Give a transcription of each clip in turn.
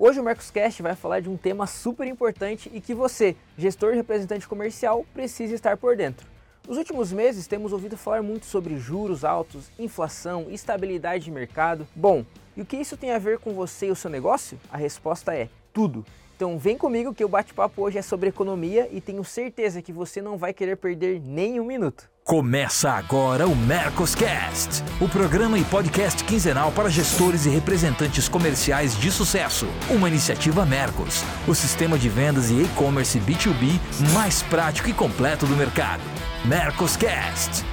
Hoje o Mercoscast vai falar de um tema super importante e que você, gestor e representante comercial, precisa estar por dentro. Nos últimos meses temos ouvido falar muito sobre juros altos, inflação, estabilidade de mercado. Bom, e o que isso tem a ver com você e o seu negócio? A resposta é tudo. Então vem comigo que o bate-papo hoje é sobre economia e tenho certeza que você não vai querer perder nem um minuto. Começa agora o Mercoscast, o programa e podcast quinzenal para gestores e representantes comerciais de sucesso. Uma iniciativa Mercos, o sistema de vendas e e-commerce B2B mais prático e completo do mercado. Mercoscast.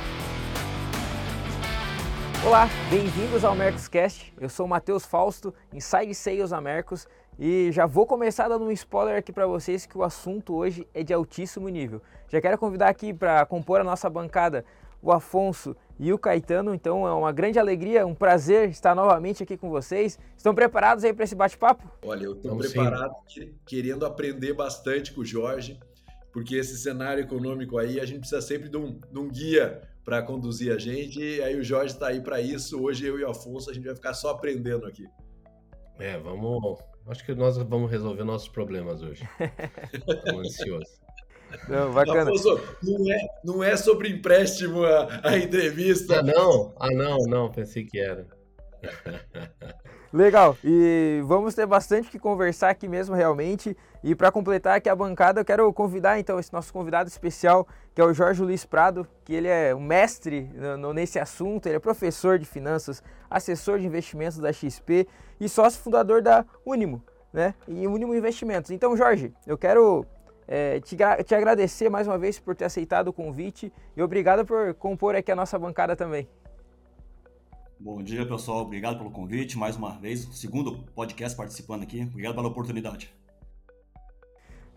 Olá, bem-vindos ao Mercoscast. Eu sou o Matheus Fausto, Inside Sales a Mercos, e já vou começar dando um spoiler aqui para vocês que o assunto hoje é de altíssimo nível. Já quero convidar aqui para compor a nossa bancada o Afonso e o Caetano, então é uma grande alegria, um prazer estar novamente aqui com vocês. Estão preparados aí para esse bate-papo? Olha, eu estou preparado, sim. querendo aprender bastante com o Jorge, porque esse cenário econômico aí a gente precisa sempre de um, de um guia para conduzir a gente, e aí o Jorge está aí para isso. Hoje eu e o Afonso a gente vai ficar só aprendendo aqui. É, vamos Acho que nós vamos resolver nossos problemas hoje. Estou ansioso. Não, bacana. Afonso, não, é, não é sobre empréstimo a, a entrevista. Ah, não? Ah, não, não, pensei que era. Legal, e vamos ter bastante que conversar aqui mesmo realmente. E para completar aqui a bancada, eu quero convidar então esse nosso convidado especial, que é o Jorge Luiz Prado, que ele é um mestre nesse assunto, ele é professor de finanças, assessor de investimentos da XP e sócio fundador da Unimo, né? E Unimo Investimentos. Então, Jorge, eu quero é, te, te agradecer mais uma vez por ter aceitado o convite e obrigado por compor aqui a nossa bancada também. Bom dia, pessoal. Obrigado pelo convite mais uma vez. Segundo podcast participando aqui. Obrigado pela oportunidade.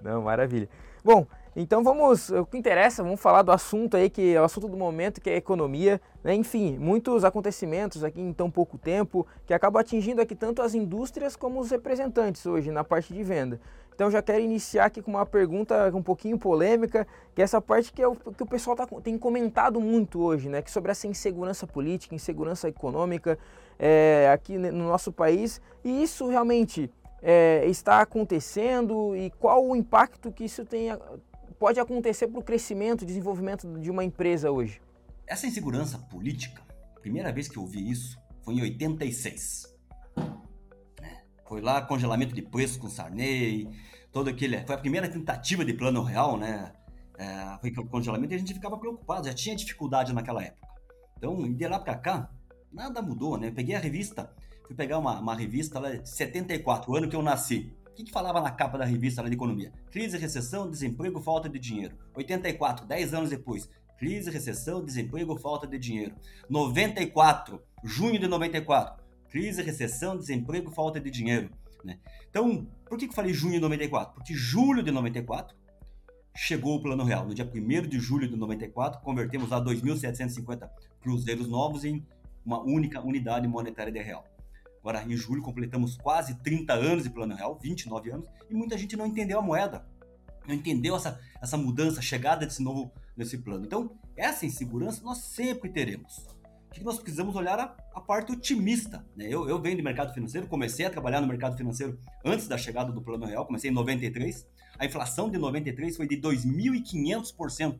Não, maravilha. Bom, então vamos, o que interessa, vamos falar do assunto aí, que é o assunto do momento, que é a economia. Né? Enfim, muitos acontecimentos aqui em tão pouco tempo, que acabam atingindo aqui tanto as indústrias como os representantes hoje na parte de venda. Então já quero iniciar aqui com uma pergunta um pouquinho polêmica, que é essa parte que, é o, que o pessoal tá, tem comentado muito hoje, né? Que sobre essa insegurança política, insegurança econômica é, aqui no nosso país. E isso realmente é, está acontecendo e qual o impacto que isso tem, pode acontecer para o crescimento e desenvolvimento de uma empresa hoje? Essa insegurança política, primeira vez que eu vi isso foi em 86. Foi lá congelamento de preços com Sarney, todo aquele. Foi a primeira tentativa de plano real, né? É, foi congelamento e a gente ficava preocupado, já tinha dificuldade naquela época. Então, de lá para cá, nada mudou, né? peguei a revista, fui pegar uma, uma revista lá de 74, o ano que eu nasci. O que, que falava na capa da revista lá de economia? Crise, recessão, desemprego, falta de dinheiro. 84, 10 anos depois. Crise, recessão, desemprego, falta de dinheiro. 94, junho de 94. Crise, recessão, desemprego, falta de dinheiro. Né? Então, por que, eu falei junho de 94? Porque julho de 94 chegou o Plano Real. No dia 1 de julho de 94, convertemos a 2.750 cruzeiros novos em uma única unidade monetária de real. Agora, em julho, completamos quase 30 anos de Plano Real, 29 anos, e muita gente não entendeu a moeda, não entendeu essa, essa mudança, a chegada desse novo nesse plano. Então, essa insegurança nós sempre teremos que nós precisamos olhar a, a parte otimista. Né? Eu, eu venho do mercado financeiro, comecei a trabalhar no mercado financeiro antes da chegada do Plano Real, comecei em 93. A inflação de 93 foi de 2.500%.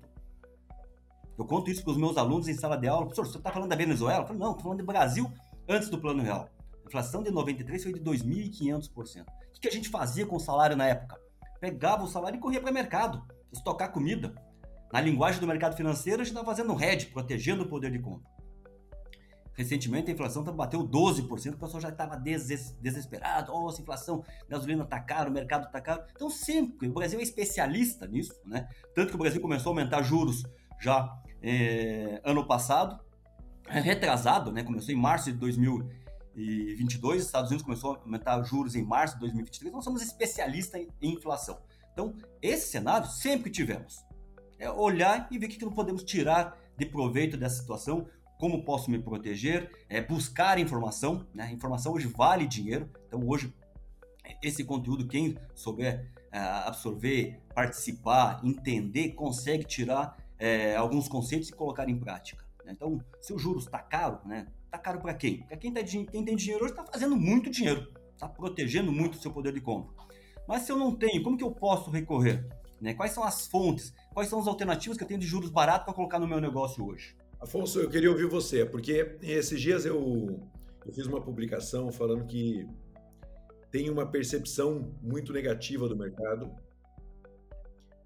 Eu conto isso para os meus alunos em sala de aula. Professor, você está falando da Venezuela? Eu falo, não, estou falando do Brasil antes do Plano Real. A inflação de 93 foi de 2.500%. O que a gente fazia com o salário na época? Pegava o salário e corria para o mercado, estocar comida. Na linguagem do mercado financeiro, a gente estava fazendo um hedge, protegendo o poder de compra. Recentemente a inflação tá, bateu 12%, o pessoal já estava des desesperado. Oh, inflação, gasolina está caro, o mercado está caro. Então, sempre, o Brasil é especialista nisso, né? Tanto que o Brasil começou a aumentar juros já é, ano passado, é, retrasado, né? Começou em março de 2022, os Estados Unidos começou a aumentar juros em março de 2023. Nós somos especialistas em, em inflação. Então, esse cenário sempre tivemos. É olhar e ver o que não podemos tirar de proveito dessa situação, como posso me proteger, é, buscar informação, né? Informação hoje vale dinheiro, então hoje esse conteúdo, quem souber é, absorver, participar, entender, consegue tirar é, alguns conceitos e colocar em prática. Né? Então, se o juros está caro, né? Está caro para quem? Para quem, tá, quem tem dinheiro hoje está fazendo muito dinheiro. está protegendo muito o seu poder de compra. Mas se eu não tenho, como que eu posso recorrer? Né? Quais são as fontes? Quais são as alternativas que eu tenho de juros baratos para colocar no meu negócio hoje? Afonso, eu queria ouvir você, porque esses dias eu, eu fiz uma publicação falando que tem uma percepção muito negativa do mercado,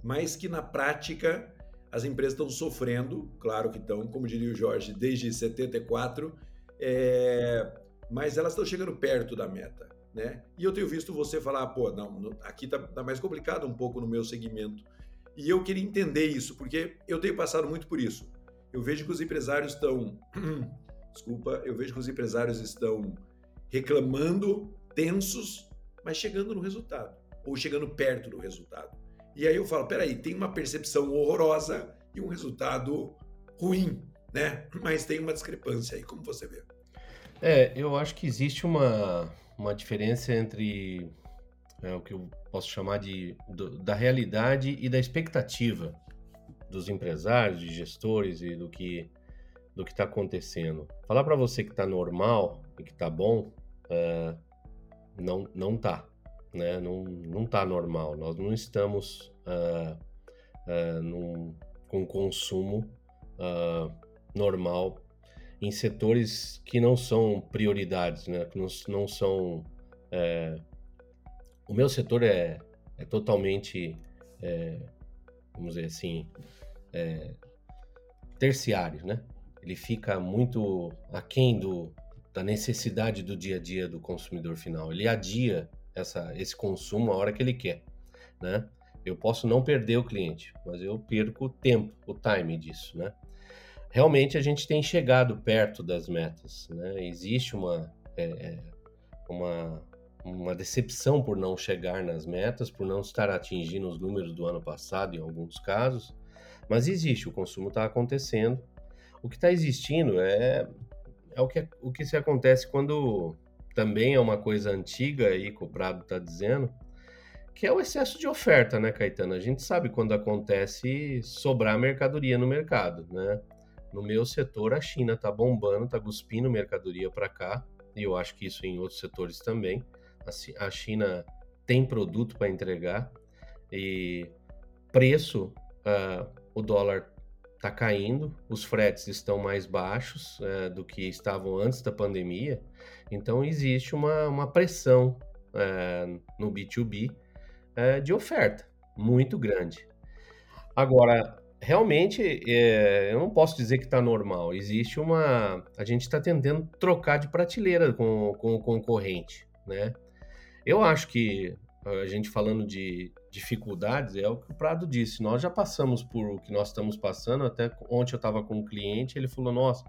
mas que na prática as empresas estão sofrendo, claro que estão, como diria o Jorge, desde 74, é, mas elas estão chegando perto da meta. Né? E eu tenho visto você falar, pô, não, aqui tá, tá mais complicado um pouco no meu segmento. E eu queria entender isso, porque eu tenho passado muito por isso. Eu vejo que os empresários estão. Desculpa, eu vejo que os empresários estão reclamando, tensos, mas chegando no resultado, ou chegando perto do resultado. E aí eu falo, peraí, tem uma percepção horrorosa e um resultado ruim, né? Mas tem uma discrepância aí, como você vê? É, eu acho que existe uma, uma diferença entre é, o que eu posso chamar de do, da realidade e da expectativa dos empresários, de gestores e do que do que está acontecendo. Falar para você que está normal e que está bom, é, não não tá, né? Não não tá normal. Nós não estamos uh, uh, num, com consumo uh, normal em setores que não são prioridades, né? Que não, não são. O meu setor é, é totalmente, é, vamos dizer assim, é, terciário, né? Ele fica muito aquém do, da necessidade do dia a dia do consumidor final. Ele adia essa, esse consumo a hora que ele quer, né? Eu posso não perder o cliente, mas eu perco o tempo, o time disso, né? realmente a gente tem chegado perto das metas. Né? Existe uma, é, é, uma, uma decepção por não chegar nas metas, por não estar atingindo os números do ano passado em alguns casos, mas existe, o consumo está acontecendo. O que está existindo é, é o, que, o que se acontece quando também é uma coisa antiga aí que o Prado está dizendo, que é o excesso de oferta, né, Caetano? A gente sabe quando acontece sobrar mercadoria no mercado, né? No meu setor, a China está bombando, está cuspindo mercadoria para cá, e eu acho que isso em outros setores também. A China tem produto para entregar e preço, uh, o dólar está caindo, os fretes estão mais baixos uh, do que estavam antes da pandemia, então existe uma, uma pressão uh, no B2B eh, de oferta muito grande. Agora, realmente, é, eu não posso dizer que está normal. Existe uma. A gente está tentando trocar de prateleira com, com o concorrente, né? Eu acho que a gente falando de dificuldades é o que o Prado disse. Nós já passamos por o que nós estamos passando. Até ontem eu estava com um cliente, ele falou: Nossa,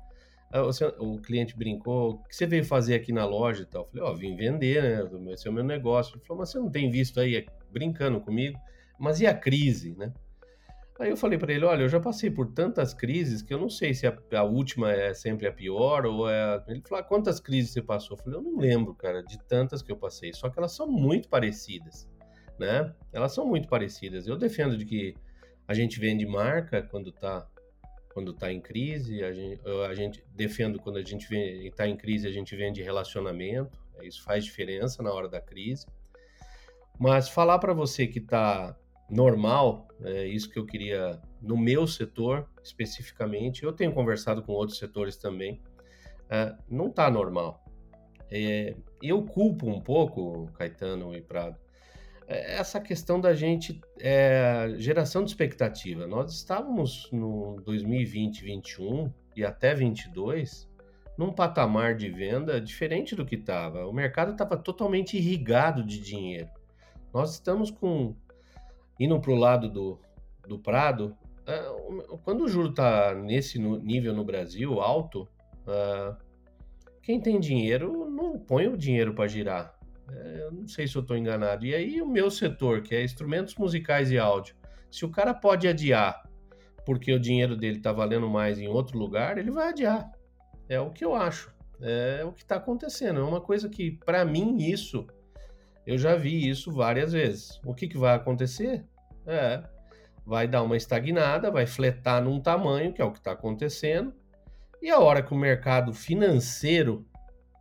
ah, o cliente brincou, o que você veio fazer aqui na loja e tal? Eu falei: Ó, oh, vim vender, né? Esse é o meu negócio. Ele falou: Mas você não tem visto aí brincando comigo? Mas e a crise, né? Aí eu falei para ele, olha, eu já passei por tantas crises que eu não sei se a, a última é sempre a pior ou é... Ele falou, ah, quantas crises você passou? Eu falei, eu não lembro, cara, de tantas que eu passei, só que elas são muito parecidas, né? Elas são muito parecidas. Eu defendo de que a gente vende marca quando tá quando está em crise, a gente, a gente defendo quando a gente está em crise, a gente vende relacionamento, isso faz diferença na hora da crise. Mas falar para você que está normal, é isso que eu queria no meu setor especificamente. Eu tenho conversado com outros setores também, é, não está normal. É, eu culpo um pouco, Caetano e Prado, essa questão da gente, é, geração de expectativa. Nós estávamos no 2020, 2021 e até 22 num patamar de venda diferente do que estava. O mercado estava totalmente irrigado de dinheiro. Nós estamos com indo para o lado do, do Prado, uh, quando o juro está nesse nível no Brasil, alto, uh, quem tem dinheiro não põe o dinheiro para girar. Uh, eu não sei se eu estou enganado. E aí o meu setor, que é instrumentos musicais e áudio, se o cara pode adiar porque o dinheiro dele está valendo mais em outro lugar, ele vai adiar. É o que eu acho. É o que está acontecendo. É uma coisa que, para mim, isso eu já vi isso várias vezes. O que, que vai acontecer? É, vai dar uma estagnada, vai fletar num tamanho, que é o que está acontecendo, e a hora que o mercado financeiro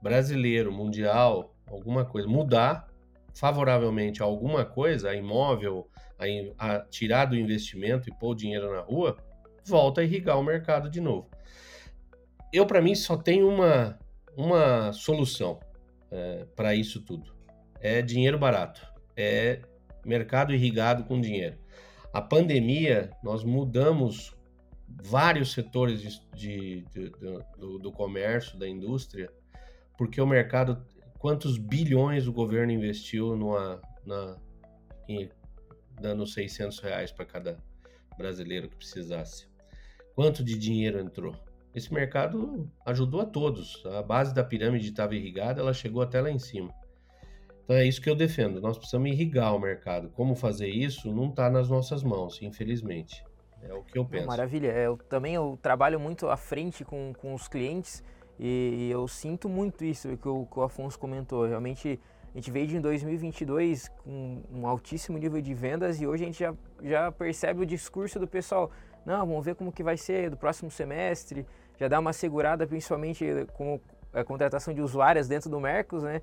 brasileiro, mundial, alguma coisa, mudar favoravelmente alguma coisa, a imóvel, a, a tirar do investimento e pôr o dinheiro na rua, volta a irrigar o mercado de novo. Eu, para mim, só tem uma, uma solução é, para isso tudo. É dinheiro barato. É mercado irrigado com dinheiro. A pandemia, nós mudamos vários setores de, de, de, do, do comércio, da indústria, porque o mercado, quantos bilhões o governo investiu numa, na, em, dando 600 reais para cada brasileiro que precisasse? Quanto de dinheiro entrou? Esse mercado ajudou a todos. A base da pirâmide estava irrigada, ela chegou até lá em cima. Então é isso que eu defendo. Nós precisamos irrigar o mercado. Como fazer isso não está nas nossas mãos, infelizmente. É o que eu penso. Maravilha. É, eu também eu trabalho muito à frente com, com os clientes e, eu sinto muito isso que o, que o Afonso comentou. Realmente a gente veio de 2022 com um altíssimo nível de vendas e hoje a gente já, já percebe o discurso do pessoal. Não, vamos ver como que vai ser do próximo semestre. Já dá uma segurada, principalmente com a contratação de usuários dentro do Mercos, né?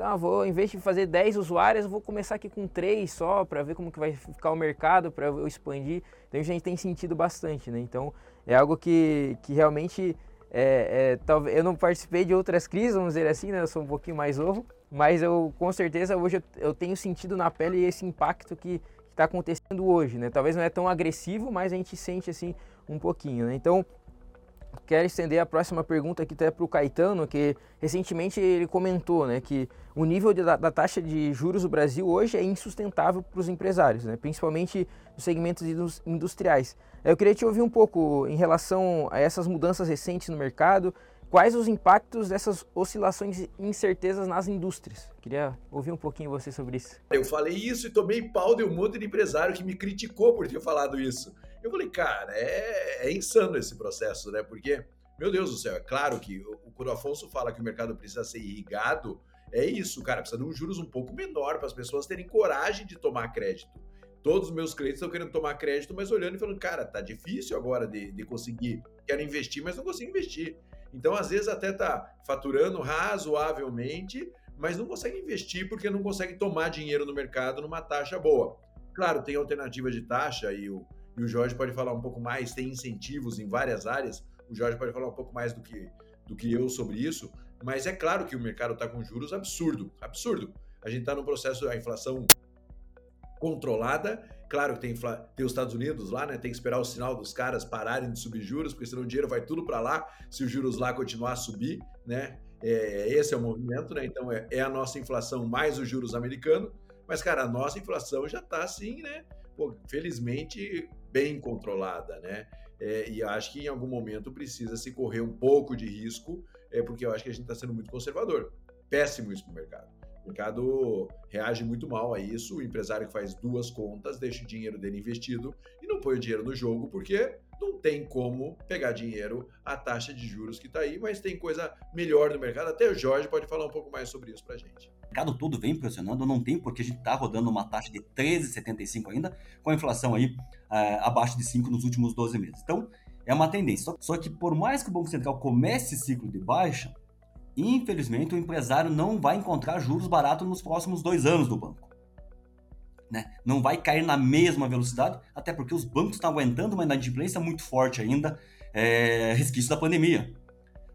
Ah, vou, em vez de fazer 10 usuários, vou começar aqui com 3 só para ver como que vai ficar o mercado, para eu expandir. Então a gente tem sentido bastante, né? Então é algo que, que realmente é, é, talvez eu não participei de outras crises, vamos dizer assim, né? Eu sou um pouquinho mais novo, mas eu com certeza hoje eu, eu tenho sentido na pele esse impacto que está acontecendo hoje, né? Talvez não é tão agressivo, mas a gente sente assim um pouquinho, né? Então quero estender a próxima pergunta aqui até para o Caetano, que recentemente ele comentou né, que o nível de, da, da, taxa de juros do Brasil hoje é insustentável para os empresários, né, principalmente nos segmentos industriais. Eu queria te ouvir um pouco em relação a essas mudanças recentes no mercado, quais os impactos dessas oscilações e incertezas nas indústrias. Queria ouvir um pouquinho você sobre isso. Eu falei isso e tomei pau de um monte de empresário que me criticou por ter falado isso. Eu falei, cara, é, é insano esse processo, né? Porque, meu Deus do céu, é claro que quando o Afonso fala que o mercado precisa ser irrigado, é isso, cara, precisa de um juros um pouco menor para as pessoas terem coragem de tomar crédito. Todos os meus clientes estão querendo tomar crédito, mas olhando e falando, cara, tá difícil agora de, de conseguir. Quero investir, mas não consigo investir. Então, às vezes, até tá faturando razoavelmente, mas não consegue investir porque não consegue tomar dinheiro no mercado numa taxa boa. Claro, tem alternativa de taxa e o, e o Jorge pode falar um pouco mais, tem incentivos em várias áreas, o Jorge pode falar um pouco mais do que, do que eu sobre isso, mas é claro que o mercado está com juros absurdo, absurdo. A gente está no processo da inflação controlada, claro que tem, tem os Estados Unidos lá, né? Tem que esperar o sinal dos caras pararem de subir juros, porque senão o dinheiro vai tudo para lá, se os juros lá continuar a subir, né? É, esse é o movimento, né? Então é, é a nossa inflação mais os juros americanos, mas cara, a nossa inflação já está assim, né? Pô, felizmente bem controlada, né? É, e acho que em algum momento precisa se correr um pouco de risco, é porque eu acho que a gente está sendo muito conservador. Péssimo isso para o mercado. O mercado reage muito mal a isso. O empresário que faz duas contas deixa o dinheiro dele investido e não põe o dinheiro no jogo porque não tem como pegar dinheiro a taxa de juros que está aí, mas tem coisa melhor no mercado. Até o Jorge pode falar um pouco mais sobre isso para gente. O mercado todo vem pressionando, não tem porque a gente está rodando uma taxa de 13,75 ainda, com a inflação aí uh, abaixo de 5 nos últimos 12 meses. Então, é uma tendência. Só que por mais que o Banco Central comece esse ciclo de baixa, infelizmente o empresário não vai encontrar juros baratos nos próximos dois anos do banco. Né? Não vai cair na mesma velocidade, até porque os bancos estão aguentando uma inadimplência muito forte ainda, é, resquício da pandemia.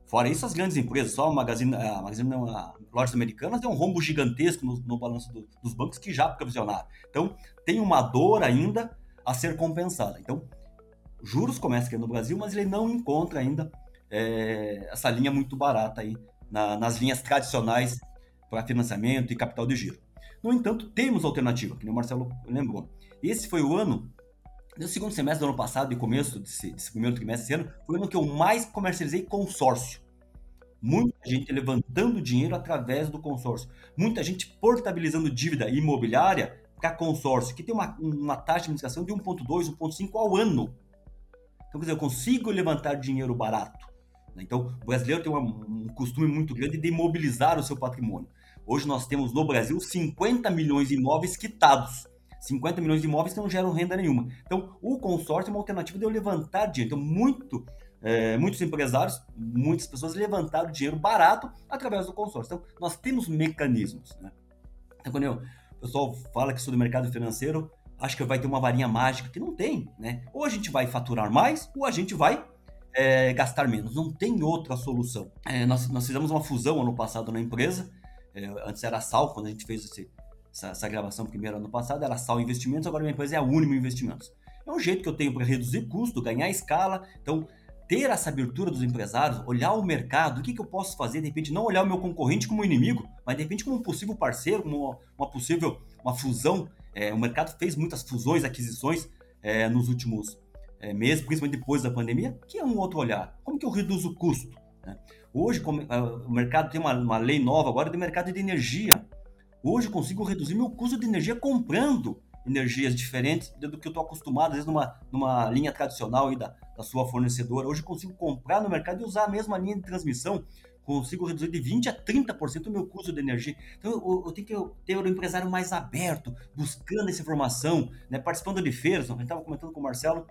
Fora isso, as grandes empresas, só a Magazine, a Magazine não, a lojas americanas tem um rombo gigantesco no, no balanço do, dos bancos que já provisionaram. Então, tem uma dor ainda a ser compensada. Então, juros começam aqui no Brasil, mas ele não encontra ainda é, essa linha muito barata aí na, nas linhas tradicionais para financiamento e capital de giro. No entanto, temos alternativa, que o Marcelo lembrou. Esse foi o ano, no segundo semestre do ano passado e começo desse, desse primeiro trimestre desse ano, foi o ano que eu mais comercializei consórcio. Muita gente levantando dinheiro através do consórcio. Muita gente portabilizando dívida imobiliária para consórcio, que tem uma, uma taxa de administração de 1,2, 1,5 ao ano. Então, quer dizer, eu consigo levantar dinheiro barato. Né? Então, o brasileiro tem uma, um costume muito grande de imobilizar o seu patrimônio. Hoje nós temos no Brasil 50 milhões de imóveis quitados. 50 milhões de imóveis que não geram renda nenhuma. Então, o consórcio é uma alternativa de eu levantar dinheiro. Então, muito é, muitos empresários, muitas pessoas levantaram dinheiro barato através do consórcio. Então, nós temos mecanismos. Né? Então, quando eu, o pessoal fala que sou do mercado financeiro, acho que vai ter uma varinha mágica, que não tem. Né? Ou a gente vai faturar mais, ou a gente vai é, gastar menos. Não tem outra solução. É, nós, nós, fizemos uma fusão ano passado na empresa. É, antes era a Sal, quando a gente fez esse, essa, essa, gravação primeiro ano passado, era a Sal Investimentos, agora minha empresa é a Unimo Investimentos. É um jeito que eu tenho para reduzir custo, ganhar escala. Então, ter essa abertura dos empresários, olhar o mercado, o que, que eu posso fazer, de repente não olhar o meu concorrente como inimigo, mas de repente como um possível parceiro, como uma, uma possível uma fusão. É, o mercado fez muitas fusões, aquisições é, nos últimos é, meses, principalmente depois da pandemia, que é um outro olhar. Como que eu reduzo o custo? Né? Hoje como, o mercado tem uma, uma lei nova agora de mercado de energia. Hoje eu consigo reduzir meu custo de energia comprando energias diferentes do que eu estou acostumado, às vezes numa, numa linha tradicional aí da, da sua fornecedora. Hoje eu consigo comprar no mercado e usar a mesma linha de transmissão, consigo reduzir de 20% a 30% o meu custo de energia. Então eu, eu, tenho que ter um empresário mais aberto, buscando essa informação, né, participando de feiras. A gente estava comentando com o Marcelo,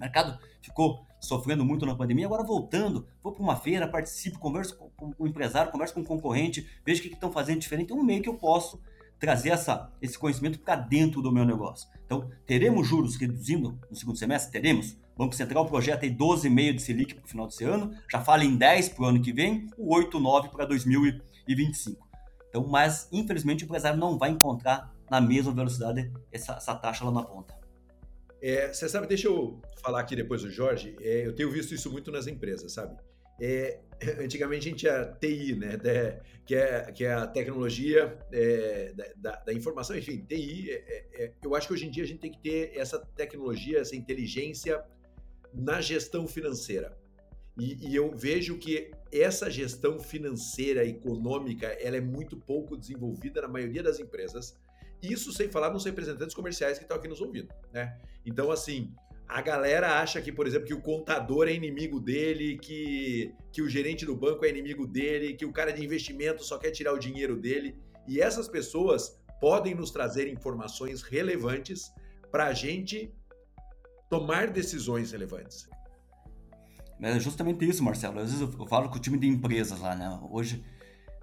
o mercado ficou sofrendo muito na pandemia, agora voltando, vou para uma feira, participo, converso com, o empresário, converso com o concorrente, vejo o que estão fazendo diferente, é um meio que eu posso trazer essa, esse conhecimento para dentro do meu negócio. Então, teremos juros reduzindo no segundo semestre? Teremos. O Banco Central projeta aí 12,5% de Selic para o final desse ano, já fala em 10% para o ano que vem, o 8,9% para 2025. Então, mas, infelizmente, o empresário não vai encontrar na mesma velocidade essa, essa taxa lá na ponta. É, você sabe, deixa eu falar aqui depois do Jorge, é, eu tenho visto isso muito nas empresas, sabe? É, antigamente a gente tinha TI, né? que, é, que é a tecnologia é, da, da, informação, enfim, TI. É, é, é, eu acho que hoje em dia a gente tem que ter essa tecnologia, essa inteligência na gestão financeira. E, e eu vejo que essa gestão financeira, econômica, ela é muito pouco desenvolvida na maioria das empresas. Isso sem falar nos representantes comerciais que estão aqui nos ouvindo, né? Então, assim, a galera acha que, por exemplo, que o contador é inimigo dele, que, que o gerente do banco é inimigo dele, que o cara de investimento só quer tirar o dinheiro dele. E essas pessoas podem nos trazer informações relevantes para a gente tomar decisões relevantes. É justamente isso, Marcelo. Às vezes eu falo com o time de empresas lá, né? Hoje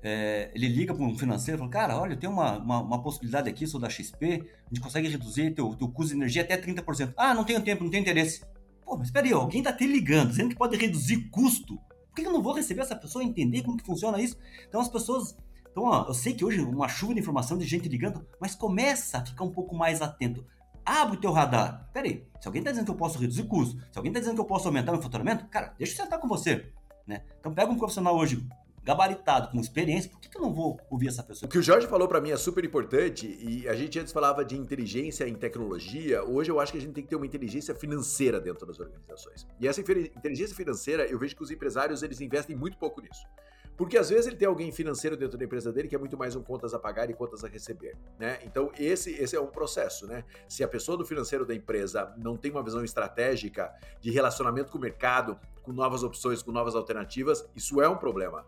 é, ele liga para um financeiro e fala, cara, olha, tem uma, uma, uma, possibilidade aqui, sou da XP, a gente consegue reduzir teu, teu custo de energia até 30%. Ah, não tenho tempo, não tenho interesse. Pô, mas espera aí, alguém está te ligando, dizendo que pode reduzir custo. Por que eu não vou receber essa pessoa entender como que funciona isso? Então as pessoas... Então, ó, eu sei que hoje uma chuva de informação de gente ligando, mas começa a ficar um pouco mais atento. Abre o teu radar. Pera aí, se alguém está dizendo que eu posso reduzir custo, se alguém está dizendo que eu posso aumentar meu faturamento, cara, deixa eu sentar com você. Né? Então pega um profissional hoje gabaritado, com experiência, por que, que eu não vou ouvir essa pessoa? O que o Jorge falou para mim é super importante e a gente antes falava de inteligência em tecnologia, hoje eu acho que a gente tem que ter uma inteligência financeira dentro das organizações. E essa inteligência financeira, eu vejo que os empresários eles investem muito pouco nisso. Porque às vezes ele tem alguém financeiro dentro da empresa dele que é muito mais um contas a pagar e contas a receber, né? Então esse, esse é um processo, né? Se a pessoa do financeiro da empresa não tem uma visão estratégica de relacionamento com o mercado, com novas opções, com novas alternativas, isso é um problema.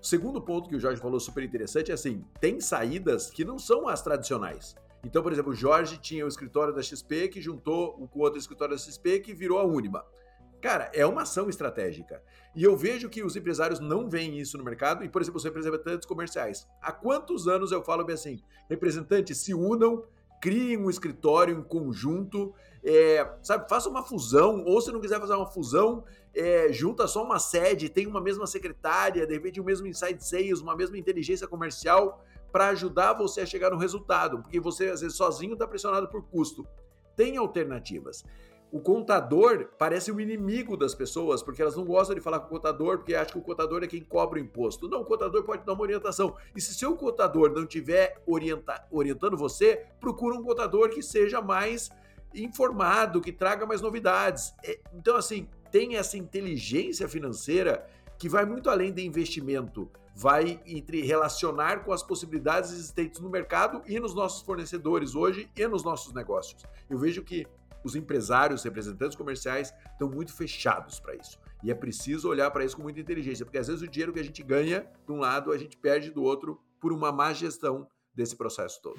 O segundo ponto que o Jorge falou super interessante é assim: tem saídas que não são as tradicionais. Então, por exemplo, o Jorge tinha o escritório da XP que juntou com o outro escritório da XP que virou a Unima. Cara, é uma ação estratégica. E eu vejo que os empresários não veem isso no mercado, e, por exemplo, os representantes comerciais. Há quantos anos eu falo bem assim: representantes se unam, criem um escritório em conjunto, é, sabe, faça uma fusão, ou se não quiser fazer uma fusão, é, junta só uma sede, tem uma mesma secretária, de repente o mesmo inside sales, uma mesma inteligência comercial para ajudar você a chegar no resultado, porque você às vezes sozinho está pressionado por custo. Tem alternativas. O contador parece o inimigo das pessoas, porque elas não gostam de falar com o contador, porque acham que o contador é quem cobra o imposto. Não, o contador pode dar uma orientação. E se seu contador não estiver orienta orientando você, procura um contador que seja mais informado, que traga mais novidades. É, então, assim, tem essa inteligência financeira que vai muito além de investimento, vai entre relacionar com as possibilidades existentes no mercado e nos nossos fornecedores hoje e nos nossos negócios. Eu vejo que os empresários, representantes comerciais estão muito fechados para isso. E é preciso olhar para isso com muita inteligência, porque às vezes o dinheiro que a gente ganha de um lado, a gente perde do outro por uma má gestão desse processo todo.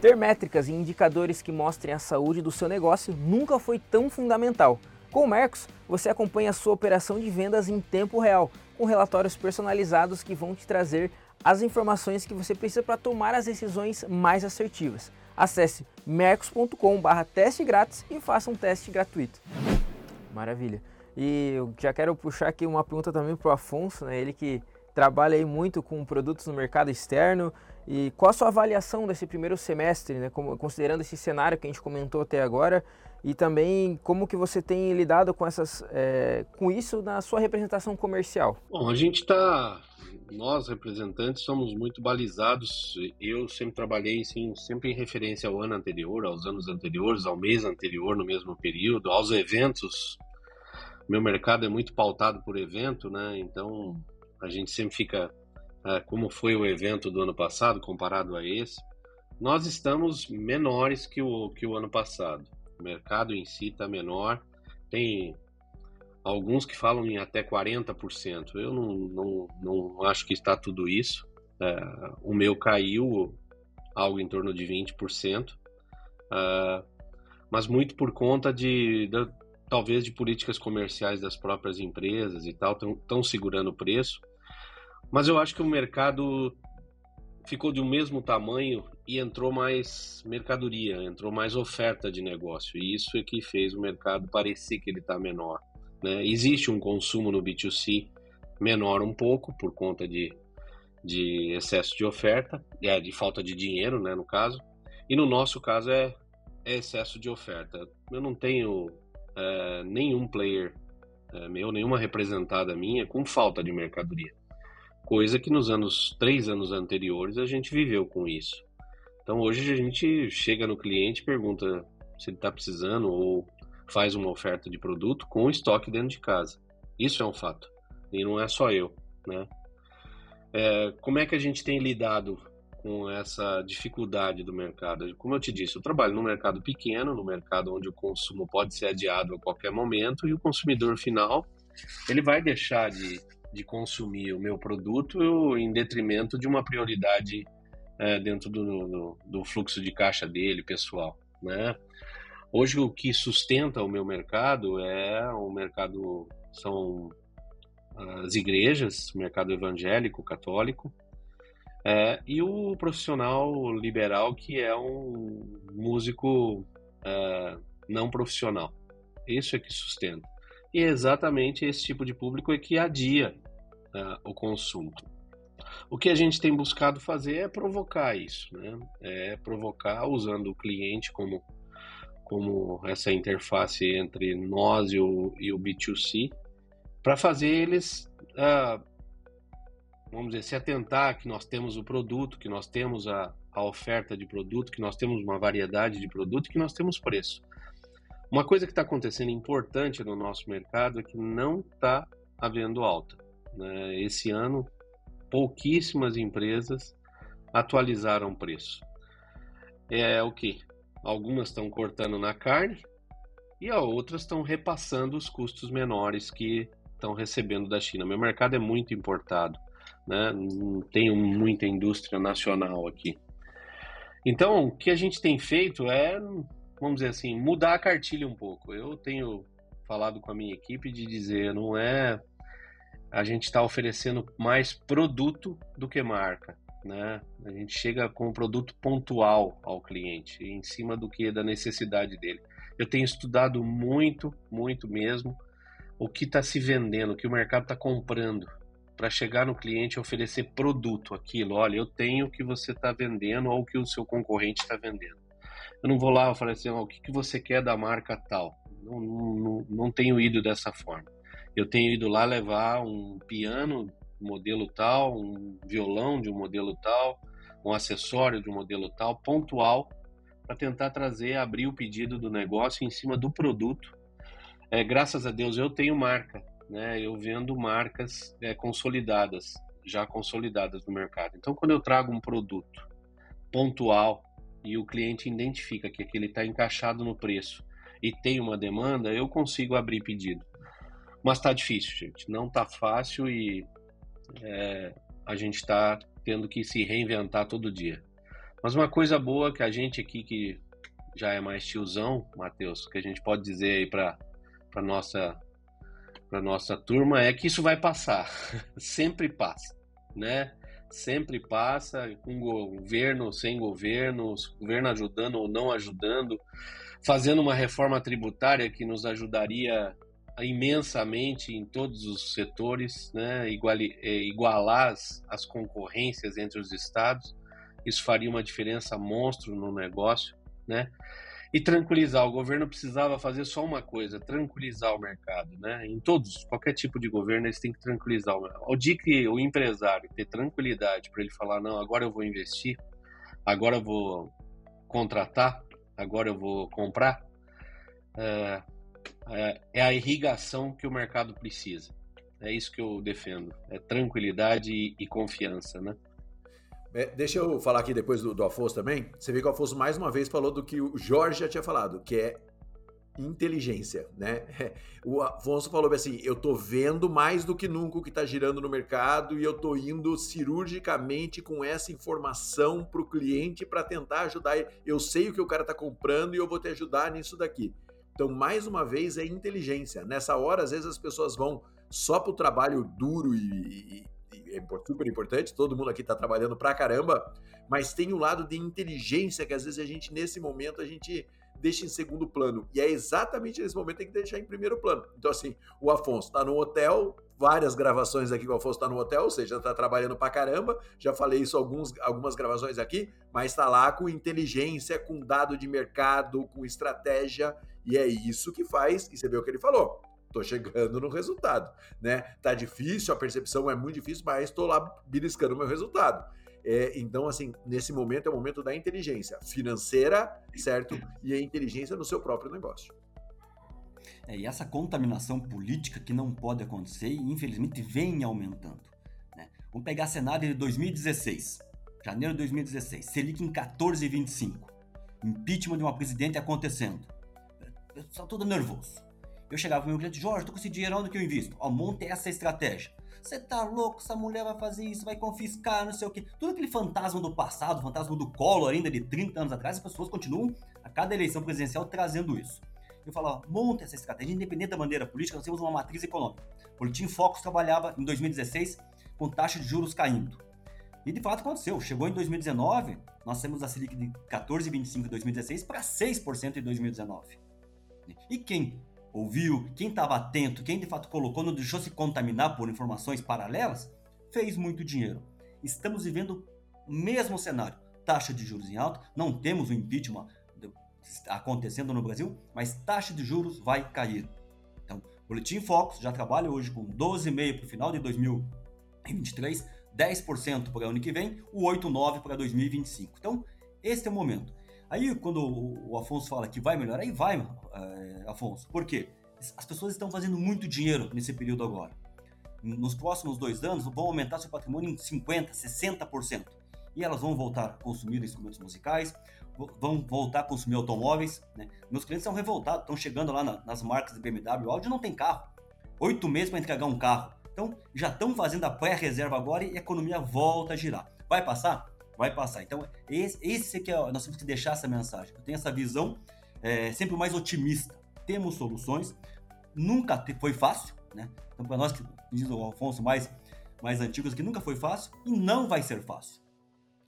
Ter métricas e indicadores que mostrem a saúde do seu negócio nunca foi tão fundamental Com o Mercos, você acompanha a sua operação de vendas em tempo real, com relatórios personalizados que vão te trazer as informações que você precisa para tomar as decisões mais assertivas. Acesse mercos.com/barra teste grátis e faça um teste gratuito. Maravilha. E eu já quero puxar aqui uma pergunta também para o Afonso, né? ele que trabalha aí muito com produtos no mercado externo. E qual a sua avaliação desse primeiro semestre, né? Como, considerando esse cenário que a gente comentou até agora, e também como que você tem lidado com essas, é, com isso na sua representação comercial? Bom, a gente está, nós representantes somos muito balizados. Eu sempre trabalhei sim, sempre em referência ao ano anterior, aos anos anteriores, ao mês anterior, no mesmo período, aos eventos. Meu mercado é muito pautado por evento, né? Então a gente sempre fica é, como foi o evento do ano passado comparado a esse. Nós estamos menores que o, que o ano passado. O mercado em si está menor. Tem alguns que falam em até 40%. Eu não, não, não acho que está tudo isso. É, o meu caiu algo em torno de 20%, é, mas muito por conta de, de, talvez de políticas comerciais das próprias empresas e tal, estão segurando o preço. Mas eu acho que o mercado ficou de um mesmo tamanho e entrou mais mercadoria, entrou mais oferta de negócio. E isso é que fez o mercado parecer que ele está menor. Né? Existe um consumo no B2C menor um pouco por conta de, de excesso de oferta, é, de falta de dinheiro, né, no caso. E no nosso caso é, é excesso de oferta. Eu não tenho é, nenhum player é, meu, nenhuma representada minha com falta de mercadoria coisa que nos anos três anos anteriores a gente viveu com isso. Então hoje a gente chega no cliente, pergunta se ele está precisando ou faz uma oferta de produto com estoque dentro de casa. Isso é um fato e não é só eu, né? É, como é que a gente tem lidado com essa dificuldade do mercado? Como eu te disse, eu trabalho no mercado pequeno, no mercado onde o consumo pode ser adiado a qualquer momento e o consumidor final ele vai deixar de de consumir o meu produto em detrimento de uma prioridade é, dentro do, do, do, fluxo de caixa dele, pessoal, né? Hoje o que sustenta o meu mercado é o mercado são as igrejas, o mercado evangélico, católico, é, e o profissional liberal que é um músico é, não profissional. Isso é que sustenta. E é exatamente esse tipo de público é que adia uh, o consumo. O que a gente tem buscado fazer é provocar isso, né? É provocar usando o cliente como, como essa interface entre nós e o, e o B2C para fazer eles, uh, vamos dizer, se atentar que nós temos o produto, que nós temos a, a oferta de produto, que nós temos uma variedade de produto, que nós temos preço. Uma coisa que está acontecendo importante no nosso mercado é que não está havendo alta. Né? Esse ano, pouquíssimas empresas atualizaram o preço. É o que? Algumas estão cortando na carne e as outras estão repassando os custos menores que estão recebendo da China. Meu mercado é muito importado, né? não tenho muita indústria nacional aqui. Então, o que a gente tem feito é, vamos dizer assim, mudar a cartilha um pouco. Eu tenho falado com a minha equipe de dizer, não é a gente está oferecendo mais produto do que marca. Né? A gente chega com um produto pontual ao cliente, em cima do que da necessidade dele. Eu tenho estudado muito, muito mesmo, o que está se vendendo, o que o mercado está comprando, para chegar no cliente e oferecer produto, aquilo. Olha, eu tenho o que você está vendendo ou o que o seu concorrente está vendendo. Eu não vou lá falar assim, o que, que você quer da marca tal. Não, não, não tenho ido dessa forma. Eu tenho ido lá levar um piano modelo tal, um violão de um modelo tal, um acessório de um modelo tal, pontual, para tentar trazer, abrir o pedido do negócio em cima do produto. É, graças a Deus eu tenho marca, né? Eu vendo marcas é, consolidadas, já consolidadas no mercado. Então, quando eu trago um produto pontual e o cliente identifica que aquele está encaixado no preço e tem uma demanda, eu consigo abrir pedido. Mas tá difícil, gente. Não tá fácil e é, a gente está tendo que se reinventar todo dia. Mas uma coisa boa que a gente aqui que já é mais tiozão, Matheus, que a gente pode dizer aí para para nossa para nossa turma é que isso vai passar, sempre passa, né? Sempre passa, com governo, sem governo, governo ajudando ou não ajudando, fazendo uma reforma tributária que nos ajudaria imensamente em todos os setores, né? É, igualar as, as concorrências entre os estados, isso faria uma diferença monstro no negócio, né? e tranquilizar. O governo precisava fazer só uma coisa, tranquilizar o mercado, né? Em todos, qualquer tipo de governo, eles têm que tranquilizar o mercado. Ao dia que o empresário ter tranquilidade para ele falar, não, agora eu vou investir, agora eu vou contratar, agora eu vou comprar, é, é, é a irrigação que o mercado precisa. É isso que eu defendo, é tranquilidade e, e confiança, né? É, deixa eu falar aqui depois do, do Afonso também. Você vê que o Afonso mais uma vez falou do que o Jorge já tinha falado, que é inteligência, né? O Afonso falou assim: eu tô vendo mais do que nunca o que tá girando no mercado e eu tô indo cirurgicamente com essa informação pro cliente para tentar ajudar. Eu sei o que o cara tá comprando e eu vou te ajudar nisso daqui. Então, mais uma vez, é inteligência. Nessa hora, às vezes as pessoas vão só pro trabalho duro e, é super importante, todo mundo aqui está trabalhando pra caramba, mas tem um lado de inteligência que às vezes a gente, nesse momento, a gente deixa em segundo plano. E é exatamente nesse momento que tem que deixar em primeiro plano. Então, assim, o Afonso está no hotel, várias gravações aqui que o Afonso está no hotel, ou seja, está trabalhando pra caramba. Já falei isso alguns, algumas gravações aqui, mas está lá com inteligência, com dado de mercado, com estratégia, e é isso que faz, e você vê o que ele falou tô chegando no resultado, né? Tá difícil, a percepção é muito difícil, mas estou lá beliscando o meu resultado. É, então, assim, nesse momento é o momento da inteligência financeira, certo? E a inteligência no seu próprio negócio. É, e essa contaminação política que não pode acontecer e infelizmente vem aumentando. Né? Vamos pegar cenário de 2016, janeiro de 2016, Selic em 14,25, impeachment de uma presidente acontecendo. Eu todo nervoso. Eu chegava pro meu cliente, Jorge, tô com esse dinheiro, onde que eu invisto? Ó, monte essa estratégia. Você tá louco, essa mulher vai fazer isso, vai confiscar, não sei o quê. Tudo aquele fantasma do passado, fantasma do Collor ainda de 30 anos atrás, as pessoas continuam a cada eleição presidencial trazendo isso. Eu falo, ó, monte essa estratégia, independente da bandeira política, nós temos uma matriz econômica. O Boletim Focus trabalhava em 2016 com taxa de juros caindo. E de fato aconteceu. Chegou em 2019, nós temos a Selic de 14,25 em 2016 para 6% em 2019. E quem ouviu, quem estava atento, quem de fato colocou, não deixou se contaminar por informações paralelas, fez muito dinheiro. Estamos vivendo o mesmo cenário. Taxa de juros em alta, não temos o impeachment acontecendo no Brasil, mas taxa de juros vai cair. Então, Boletim Focus já trabalha hoje com 12,5% para o final de 2023, 10% para o ano que vem, o 8,9% para 2025. Então, esse é o momento. Aí, quando o, Afonso fala que vai melhorar, aí vai, é, Afonso. Por quê? As pessoas estão fazendo muito dinheiro nesse período agora. Nos próximos dois anos, vão aumentar seu patrimônio em 50%, 60%. E elas vão voltar a consumir instrumentos musicais, vão voltar a consumir automóveis. Né? Meus clientes são revoltados, estão chegando lá na, nas marcas de BMW. Audi não tem carro. Oito meses para entregar um carro. Então, já estão fazendo a pré-reserva agora e a economia volta a girar. Vai passar? Vai passar. Então, esse, esse que é, nós temos que deixar essa mensagem. Eu tenho essa visão é, sempre mais otimista. Temos soluções, nunca foi fácil, né? Então, para nós que diz o Alfonso mais, mais antigos, que nunca foi fácil e não vai ser fácil.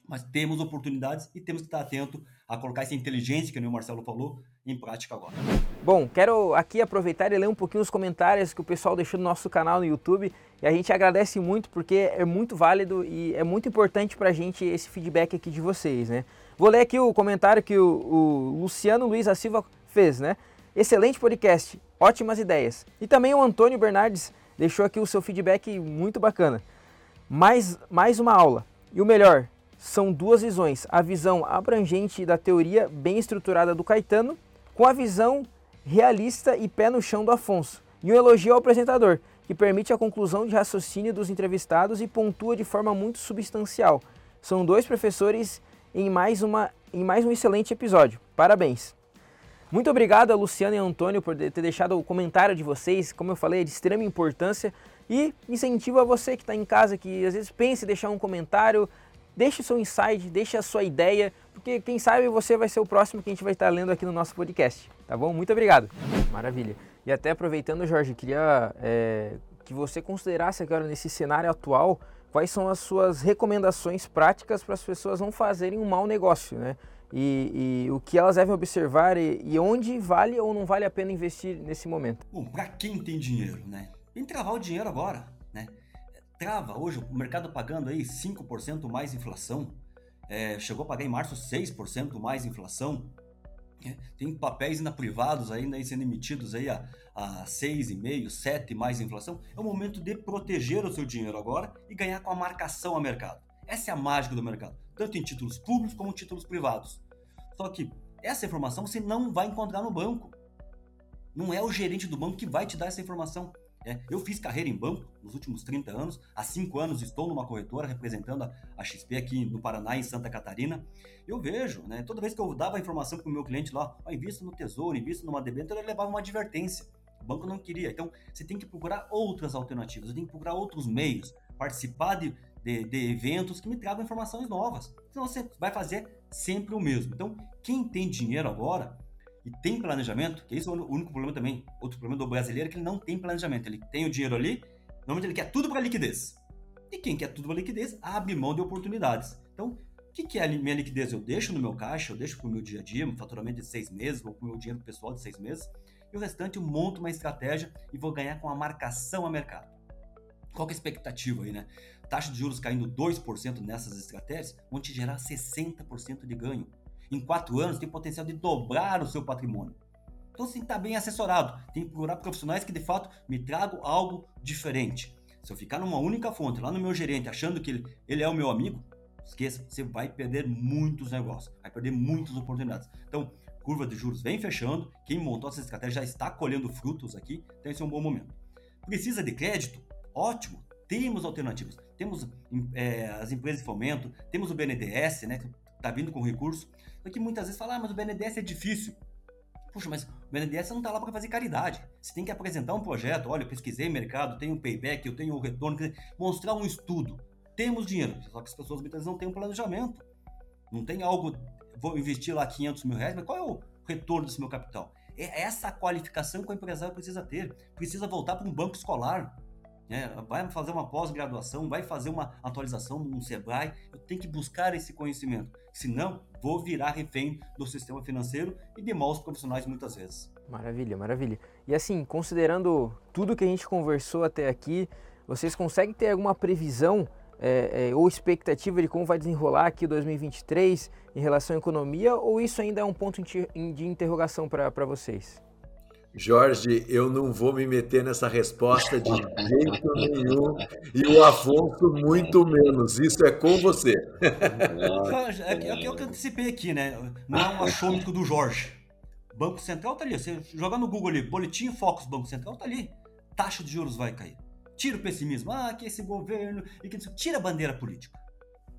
Mas temos oportunidades e temos que estar atento a colocar essa inteligência que o Marcelo falou em prática agora. Bom, quero aqui aproveitar e ler um pouquinho os comentários que o pessoal deixou no nosso canal no YouTube e a gente agradece muito porque é muito válido e é muito importante para a gente esse feedback aqui de vocês, né? Vou ler aqui o comentário que o, o Luciano Luiz da Silva fez, né? Excelente podcast, ótimas ideias. E também o Antônio Bernardes deixou aqui o seu feedback muito bacana. Mais, mais uma aula. E o melhor, são duas visões. A visão abrangente da teoria bem estruturada do Caetano com a visão realista e pé no chão do Afonso, e um elogio ao apresentador, que permite a conclusão de raciocínio dos entrevistados e pontua de forma muito substancial. São dois professores em mais, uma, em mais um excelente episódio. Parabéns! Muito obrigado a Luciana e Antônio por ter deixado o comentário de vocês, como eu falei, é de extrema importância. E incentivo a você que está em casa, que às vezes pense em deixar um comentário, deixe o seu insight, deixe a sua ideia, porque quem sabe você vai ser o próximo que a gente vai estar lendo aqui no nosso podcast, tá bom? Muito obrigado. Maravilha. E até aproveitando, Jorge, queria é, que você considerasse agora nesse cenário atual quais são as suas recomendações práticas para as pessoas não fazerem um mau negócio, né? E, e o que elas devem observar e, e, onde vale ou não vale a pena investir nesse momento. Bom, para quem tem dinheiro, né? Tem travar o dinheiro agora? Trava hoje o mercado pagando aí 5% mais inflação, é, chegou a pagar em março 6% mais inflação, é, tem papéis ainda privados ainda sendo emitidos aí a, a 6,5%, 7% mais inflação. É o momento de proteger o seu dinheiro agora e ganhar com a marcação a mercado. Essa é a mágica do mercado, tanto em títulos públicos como em títulos privados. Só que essa informação você não vai encontrar no banco. Não é o gerente do banco que vai te dar essa informação. É, eu fiz carreira em banco nos últimos 30 anos. Há 5 anos estou numa corretora representando a, XP aqui no Paraná, em Santa Catarina. Eu vejo, né, toda vez que eu dava informação para o meu cliente lá, oh, invista no Tesouro, invista numa debênture, ele levava uma advertência. O banco não queria. Então, você tem que procurar outras alternativas, você tem que procurar outros meios, participar de, de, de eventos que me tragam informações novas. Senão você vai fazer sempre o mesmo. Então, quem tem dinheiro agora e tem planejamento, que esse é o único problema também, outro problema do brasileiro é que ele não tem planejamento. Ele tem o dinheiro ali, normalmente ele quer tudo para liquidez. E quem quer tudo para liquidez abre mão de oportunidades. Então, o que, que é a minha liquidez? Eu deixo no meu caixa, eu deixo para o meu dia a dia, um faturamento de seis meses, ou para o meu dinheiro pessoal de seis meses, e o restante eu monto uma estratégia e vou ganhar com a marcação a mercado. Qual é a expectativa aí, né? Taxa de juros caindo 2% nessas estratégias vão te gerar 60% de ganho. Em quatro anos tem potencial de dobrar o seu patrimônio. Então você que estar bem assessorado, tem que procurar profissionais que de fato me tragam algo diferente. Se eu ficar numa única fonte, lá no meu gerente, achando que ele, ele é o meu amigo, esqueça, você vai perder muitos negócios, vai perder muitas oportunidades. Então, curva de juros vem fechando, quem montou essa estratégia já está colhendo frutos aqui, então esse é um bom momento. Precisa de crédito? Ótimo, temos alternativas. Temos é, as empresas de fomento, temos o BNDES, né, está vindo com recurso, só que muitas vezes fala, ah, mas o BNDES é difícil. Puxa, mas o BNDES não está lá para fazer caridade. Você tem que apresentar um projeto. Olha, eu pesquisei mercado, tenho payback, eu tenho retorno, mostrar um estudo. Temos dinheiro, só que as pessoas muitas vezes não têm um planejamento. Não tem algo vou investir lá 500 mil reais, mas qual é o retorno desse meu capital? É essa qualificação que o empresário precisa ter. Precisa voltar para um banco escolar. É, vai fazer uma pós-graduação, vai fazer uma atualização no Sebrae. Eu tenho que buscar esse conhecimento. Senão, vou virar refém do sistema financeiro e de maus profissionais muitas vezes. Maravilha, maravilha. E assim, considerando tudo que a gente conversou até aqui, vocês conseguem ter alguma previsão é, é, ou expectativa de como vai desenrolar aqui 2023 em relação à economia, ou isso ainda é um ponto de interrogação para vocês? Jorge, eu não vou me meter nessa resposta de jeito nenhum e o Afonso muito menos. Isso é com você. É, é, é o que eu antecipei aqui, né? Não é um achômico do Jorge. Banco Central tá ali. Você jogar no Google ali, Boletim Focus Banco Central tá ali. Taxa de juros vai cair. Tira o pessimismo. Ah, que esse governo. E que... Tira a bandeira política.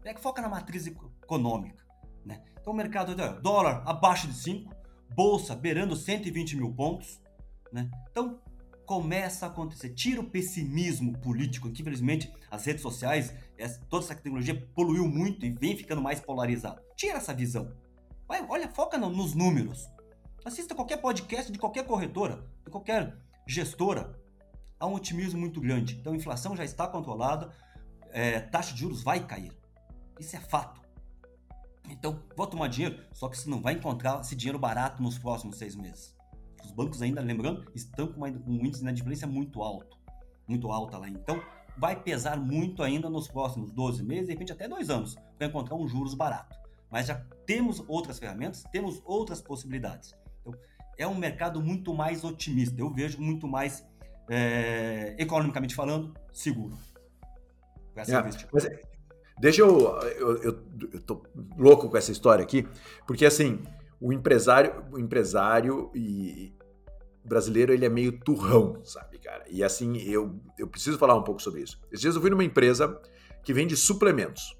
É que foca na matriz econômica. Né? Então o mercado, dólar abaixo de 5, bolsa beirando 120 mil pontos. Né? Então começa a acontecer. Tira o pessimismo político, que infelizmente as redes sociais, toda essa tecnologia poluiu muito e vem ficando mais polarizado. Tira essa visão. Vai, olha, foca no, nos números. Assista qualquer podcast de qualquer corretora, de qualquer gestora há um otimismo muito grande. Então a inflação já está controlada, é, taxa de juros vai cair. Isso é fato. Então, vou tomar dinheiro, só que você não vai encontrar esse dinheiro barato nos próximos seis meses. Os bancos ainda, lembrando, estão com, uma, um índice de inadimplência muito alto. Muito alta lá. Então, vai pesar muito ainda nos próximos 12 meses, de repente até dois anos, para encontrar um juros barato. Mas já temos outras ferramentas, temos outras possibilidades. Então, é um mercado muito mais otimista. Eu vejo muito mais é, economicamente falando, seguro. É, mas, deixa eu, eu, eu, eu tô louco com essa história aqui, porque assim, o empresário, o empresário e brasileiro, ele é meio turrão, sabe, cara? E assim, eu, eu preciso falar um pouco sobre isso. Esses dias eu fui numa empresa que vende suplementos.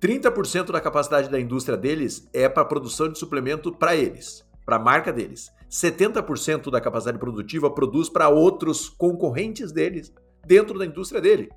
30% da capacidade da indústria deles é para produção de suplemento para eles, para a marca deles. 70% da capacidade produtiva produz para outros concorrentes deles dentro da indústria dele.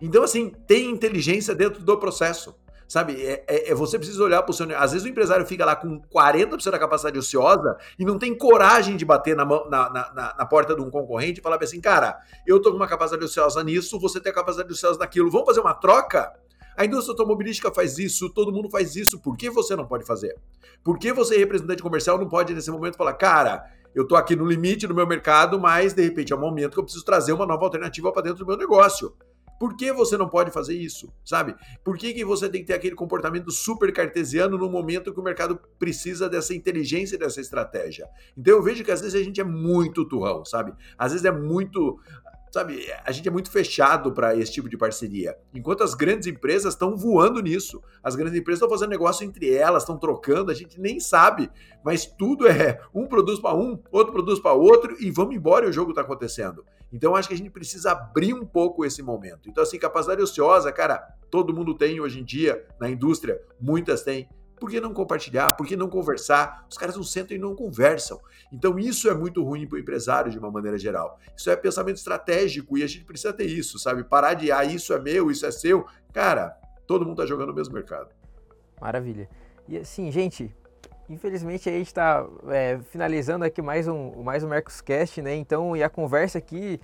Então, assim, tem inteligência dentro do processo. Sabe? É, é, é você precisa olhar para o seu. Às vezes o empresário fica lá com 40% da capacidade ociosa e não tem coragem de bater na, na, na, na porta de um concorrente e falar assim, cara, eu tô com uma capacidade ociosa nisso, você tem a capacidade ociosa naquilo, vamos fazer uma troca? A indústria automobilística faz isso, todo mundo faz isso, por que você não pode fazer? Por que você, representante comercial, não pode nesse momento falar, cara, eu tô aqui no limite do meu mercado, mas de repente é um momento que eu preciso trazer uma nova alternativa para dentro do meu negócio. Por que você não pode fazer isso, sabe? Por que, que você tem que ter aquele comportamento super cartesiano no momento que o mercado precisa dessa inteligência e dessa estratégia? Então eu vejo que às vezes a gente é muito turrão, sabe? Às vezes é muito sabe, a gente é muito fechado para esse tipo de parceria. Enquanto as grandes empresas estão voando nisso. As grandes empresas estão fazendo negócio entre elas, estão trocando, a gente nem sabe, mas tudo é um produz para um, outro produz para outro e vamos embora e o jogo está acontecendo. Então acho que a gente precisa abrir um pouco esse momento. Então assim, capacidade ociosa, cara, todo mundo tem hoje em dia na indústria, muitas têm. Por que não compartilhar? Por que não conversar? Os caras não sentam e não conversam. Então, isso é muito ruim para o empresário de uma maneira geral. Isso é pensamento estratégico e a gente precisa ter isso, sabe? Parar de, ah, isso é meu, isso é seu. Cara, todo mundo está jogando no mesmo mercado. Maravilha. E assim, gente, infelizmente a gente está é, finalizando aqui mais um, mais um Mercoscast, né? Então, e a conversa aqui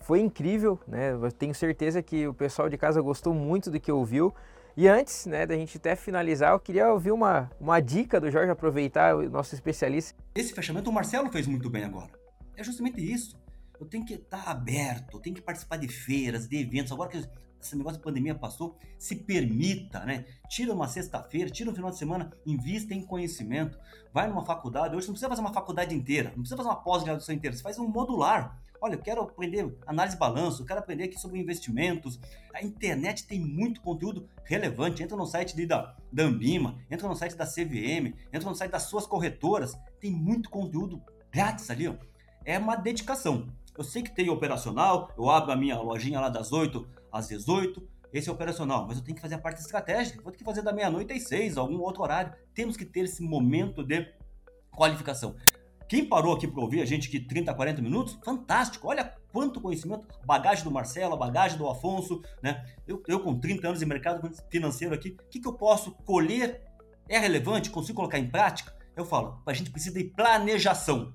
foi incrível, né? Eu tenho certeza que o pessoal de casa gostou muito do que ouviu. E antes né, da gente até finalizar, eu queria ouvir uma, uma dica do Jorge, aproveitar o nosso especialista. Esse fechamento o Marcelo fez muito bem agora. É justamente isso. Eu tenho que estar aberto, eu tenho que participar de feiras, de eventos. Agora que esse negócio de pandemia passou, se permita, né? Tira uma sexta-feira, tira um final de semana, invista em conhecimento, vai numa faculdade. Hoje não precisa fazer uma faculdade inteira, não precisa fazer uma pós-graduação inteira, você faz um modular. Olha, eu quero aprender análise de balanço, eu quero aprender aqui sobre investimentos. A internet tem muito conteúdo relevante. Entra no site da, da Ambima, entra no site da CVM, entra no site das suas corretoras. Tem muito conteúdo grátis ali. Ó. É uma dedicação. Eu sei que tem operacional, eu abro a minha lojinha lá das 8 às 18, esse é operacional, mas eu tenho que fazer a parte estratégica, vou ter que fazer da meia-noite às 6, algum outro horário. Temos que ter esse momento de qualificação. Quem parou aqui para ouvir a gente que 30, 40 minutos, fantástico. Olha quanto conhecimento, bagagem do Marcelo, bagagem do Afonso, né? Eu, eu com 30 anos de mercado financeiro aqui, o que, que eu posso colher? É relevante? Consigo colocar em prática? Eu falo, a gente precisa de planejação.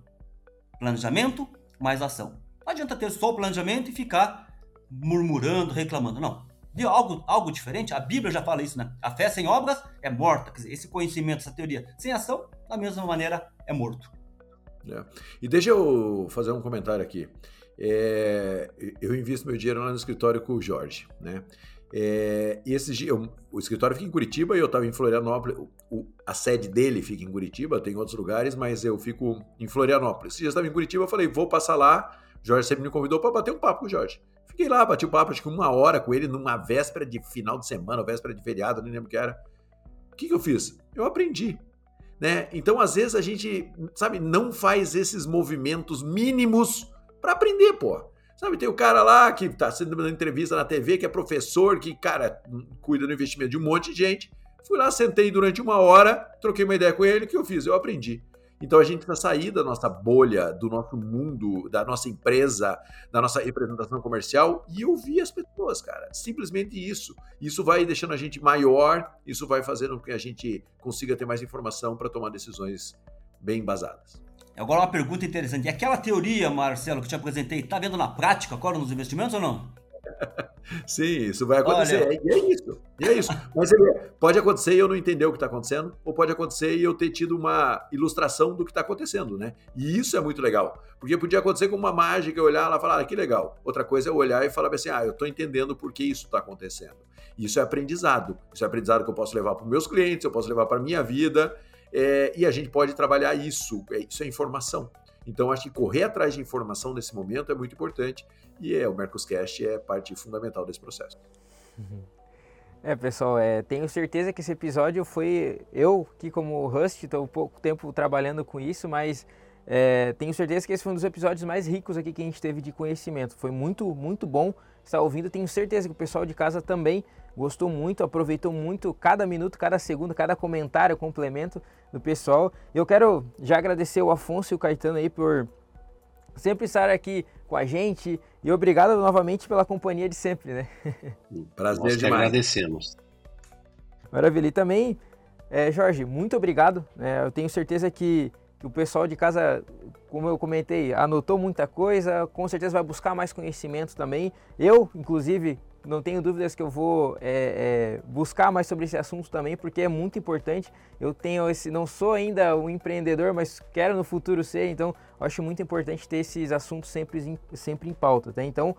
Planejamento mais ação. Não adianta ter só o planejamento e ficar murmurando, reclamando. Não. De algo, algo diferente, a Bíblia já fala isso, né? A fé sem obras é morta. Quer dizer, esse conhecimento, essa teoria sem ação, da mesma maneira, é morto. É. E deixa eu fazer um comentário aqui. É, eu invisto meu dinheiro lá no escritório com o Jorge, né? É, e esse dia, o escritório fica em Curitiba e eu estava em Florianópolis. O, a sede dele fica em Curitiba, tem outros lugares, mas eu fico em Florianópolis. Dia eu estava em Curitiba, eu falei, vou passar lá. O Jorge sempre me convidou para bater um papo com o Jorge. Fiquei lá, bati um papo, acho que uma hora com ele, numa véspera de final de semana, véspera de feriado, nem lembro o que era. O que, que eu fiz? Eu aprendi né? Então, às vezes, a gente, sabe, não faz esses movimentos mínimos para aprender, pô. Sabe, tem o cara lá que tá sendo dando entrevista na TV, que é professor, que, cara, cuida do investimento de um monte de gente. Fui lá, sentei durante uma hora, troquei uma ideia com ele, o que eu fiz? Eu aprendi. Então a gente precisa sair da nossa bolha, do nosso mundo, da nossa empresa, da nossa representação comercial e ouvir as pessoas, cara. Simplesmente isso. Isso vai deixando a gente maior, isso vai fazendo com que a gente consiga ter mais informação para tomar decisões bem embasadas. Agora uma pergunta interessante. E aquela teoria, Marcelo, que te apresentei, está vendo na prática agora nos investimentos ou não? Sim, isso vai acontecer. Olha... E é isso. E é isso. Mas pode acontecer e eu não entender o que está acontecendo, ou pode acontecer e eu ter tido uma ilustração do que está acontecendo, né? E isso é muito legal. Porque podia acontecer com uma mágica, eu olhar lá e falar, ah, que legal. Outra coisa é eu olhar e falar assim, ah, eu estou entendendo por que isso está acontecendo. Isso é aprendizado. Isso é aprendizado que eu posso levar para os meus clientes, eu posso levar para a minha vida. É, e a gente pode trabalhar isso. É, isso é informação. Então, acho que correr atrás de informação nesse momento é muito importante e é, o Mercoscast é parte fundamental desse processo. Uhum. É, pessoal, é, tenho certeza que esse episódio foi eu que como host estou pouco tempo trabalhando com isso, mas é, tenho certeza que esse foi um dos episódios mais ricos aqui que a gente teve de conhecimento. Foi muito, muito bom estar ouvindo. Tenho certeza que o pessoal de casa também gostou muito, aproveitou muito cada minuto, cada segundo, cada comentário, complemento do pessoal. Eu quero já agradecer o Afonso e o Caetano aí por sempre estar aqui com a gente e obrigado novamente pela companhia de sempre, né? Prazer Nós demais. agradecemos. Maravilha. E também, é, Jorge, muito obrigado. É, eu tenho certeza que, que o pessoal de casa, como eu comentei, anotou muita coisa, com certeza vai buscar mais conhecimento também. Eu, inclusive, não tenho dúvidas que eu vou é, é, buscar mais sobre esse assunto também, porque é muito importante. Eu tenho esse, não sou ainda um empreendedor, mas quero no futuro ser, então acho muito importante ter esses assuntos sempre, sempre em pauta. Tá? Então,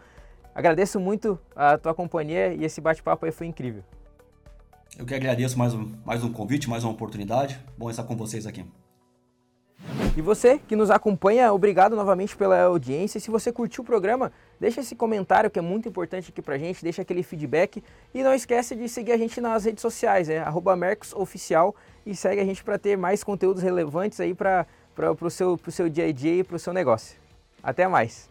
agradeço muito a tua companhia e esse bate-papo aí foi incrível. Eu que agradeço mais um, mais um convite, mais uma oportunidade. Bom estar com vocês aqui. E você que nos acompanha, obrigado novamente pela audiência. Se você curtiu o programa, deixa esse comentário que é muito importante aqui pra gente, deixa aquele feedback e não esquece de seguir a gente nas redes sociais, é @mercosoficial e segue a gente para ter mais conteúdos relevantes aí para o seu, pro seu dia a dia e para o seu negócio. Até mais!